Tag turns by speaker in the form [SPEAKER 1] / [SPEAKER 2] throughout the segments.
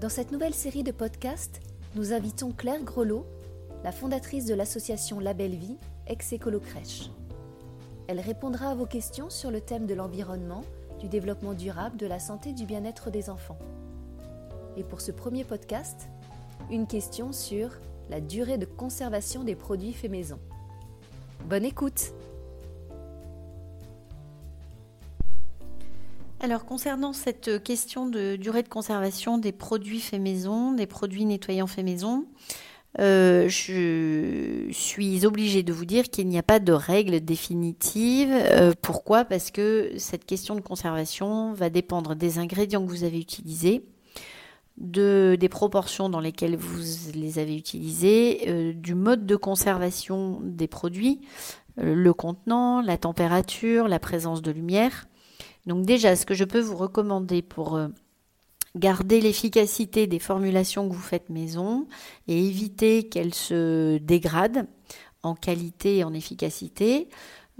[SPEAKER 1] Dans cette nouvelle série de podcasts, nous invitons Claire Grelot, la fondatrice de l'association La Belle Vie, ex-écolo crèche. Elle répondra à vos questions sur le thème de l'environnement, du développement durable, de la santé du bien-être des enfants. Et pour ce premier podcast, une question sur la durée de conservation des produits faits maison. Bonne écoute
[SPEAKER 2] Alors concernant cette question de durée de conservation des produits faits maison, des produits nettoyants faits maison, euh, je suis obligée de vous dire qu'il n'y a pas de règle définitive. Euh, pourquoi? Parce que cette question de conservation va dépendre des ingrédients que vous avez utilisés, de, des proportions dans lesquelles vous les avez utilisés, euh, du mode de conservation des produits, le contenant, la température, la présence de lumière. Donc déjà, ce que je peux vous recommander pour euh, garder l'efficacité des formulations que vous faites maison et éviter qu'elles se dégradent en qualité et en efficacité,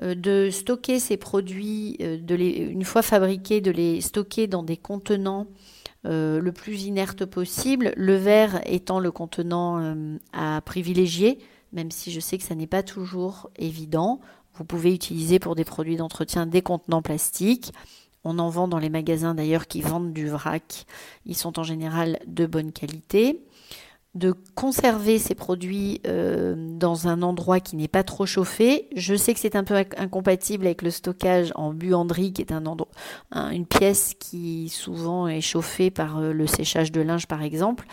[SPEAKER 2] euh, de stocker ces produits, euh, une fois fabriqués, de les stocker dans des contenants le plus inerte possible, le verre étant le contenant à privilégier, même si je sais que ça n'est pas toujours évident. Vous pouvez utiliser pour des produits d'entretien des contenants plastiques. On en vend dans les magasins d'ailleurs qui vendent du vrac. Ils sont en général de bonne qualité. De conserver ces produits euh, dans un endroit qui n'est pas trop chauffé. Je sais que c'est un peu incompatible avec le stockage en buanderie, qui est un endroit, une pièce qui souvent est chauffée par euh, le séchage de linge par exemple.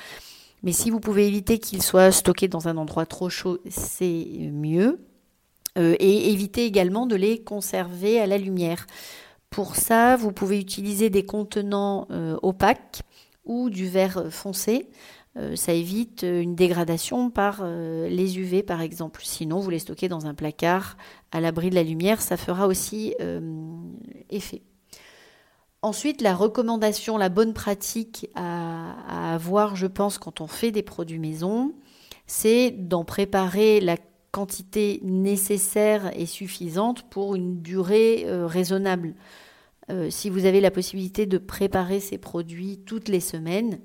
[SPEAKER 2] Mais si vous pouvez éviter qu'il soit stocké dans un endroit trop chaud, c'est mieux. Euh, et éviter également de les conserver à la lumière. Pour ça, vous pouvez utiliser des contenants euh, opaques ou du verre foncé. Euh, ça évite une dégradation par les UV par exemple. Sinon, vous les stockez dans un placard à l'abri de la lumière, ça fera aussi effet. Ensuite, la recommandation, la bonne pratique à, avoir, je pense, quand on fait des produits maison, c'est d'en préparer la quantité nécessaire et suffisante pour une durée euh, raisonnable. Euh, si vous avez la possibilité de préparer ces produits toutes les semaines,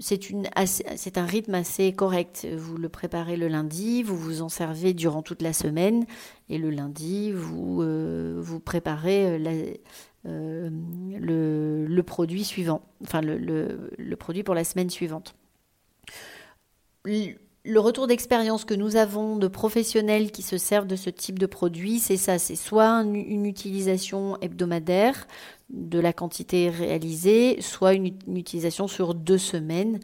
[SPEAKER 2] c'est, un rythme assez correct. Vous le préparez le lundi, vous vous en servez durant toute la semaine, et le lundi, vous, euh, préparez le, produit suivant, enfin le, produit pour la semaine suivante le retour d'expérience que nous avons de professionnels qui se servent de ce type de produit, c'est ça, c'est soit une, utilisation hebdomadaire de la quantité réalisée, soit une, utilisation sur deux semaines,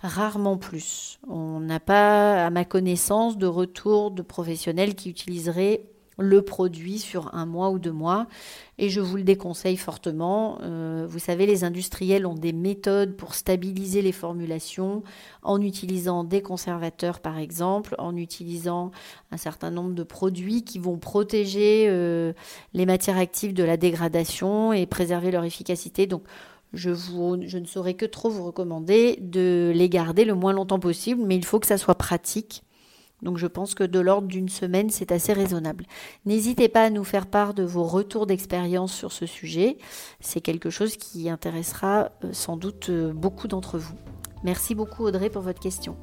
[SPEAKER 2] rarement plus. On n'a pas, à ma connaissance, de retour de professionnels qui utiliseraient le produit sur un mois ou deux mois. Et je vous le déconseille fortement. Euh, vous savez, les industriels ont des méthodes pour stabiliser les formulations en utilisant des conservateurs, par exemple, en utilisant un certain nombre de produits qui vont protéger euh, les matières actives de la dégradation et préserver leur efficacité. Donc, je, je ne saurais que trop vous recommander de les garder le moins longtemps possible, mais il faut que ça soit pratique donc je pense que de l'ordre d'une semaine, c'est assez raisonnable. N'hésitez pas à nous faire part de vos retours d'expérience sur ce sujet. C'est quelque chose qui intéressera euh, sans doute euh, beaucoup d'entre vous. Merci beaucoup Audrey pour votre question.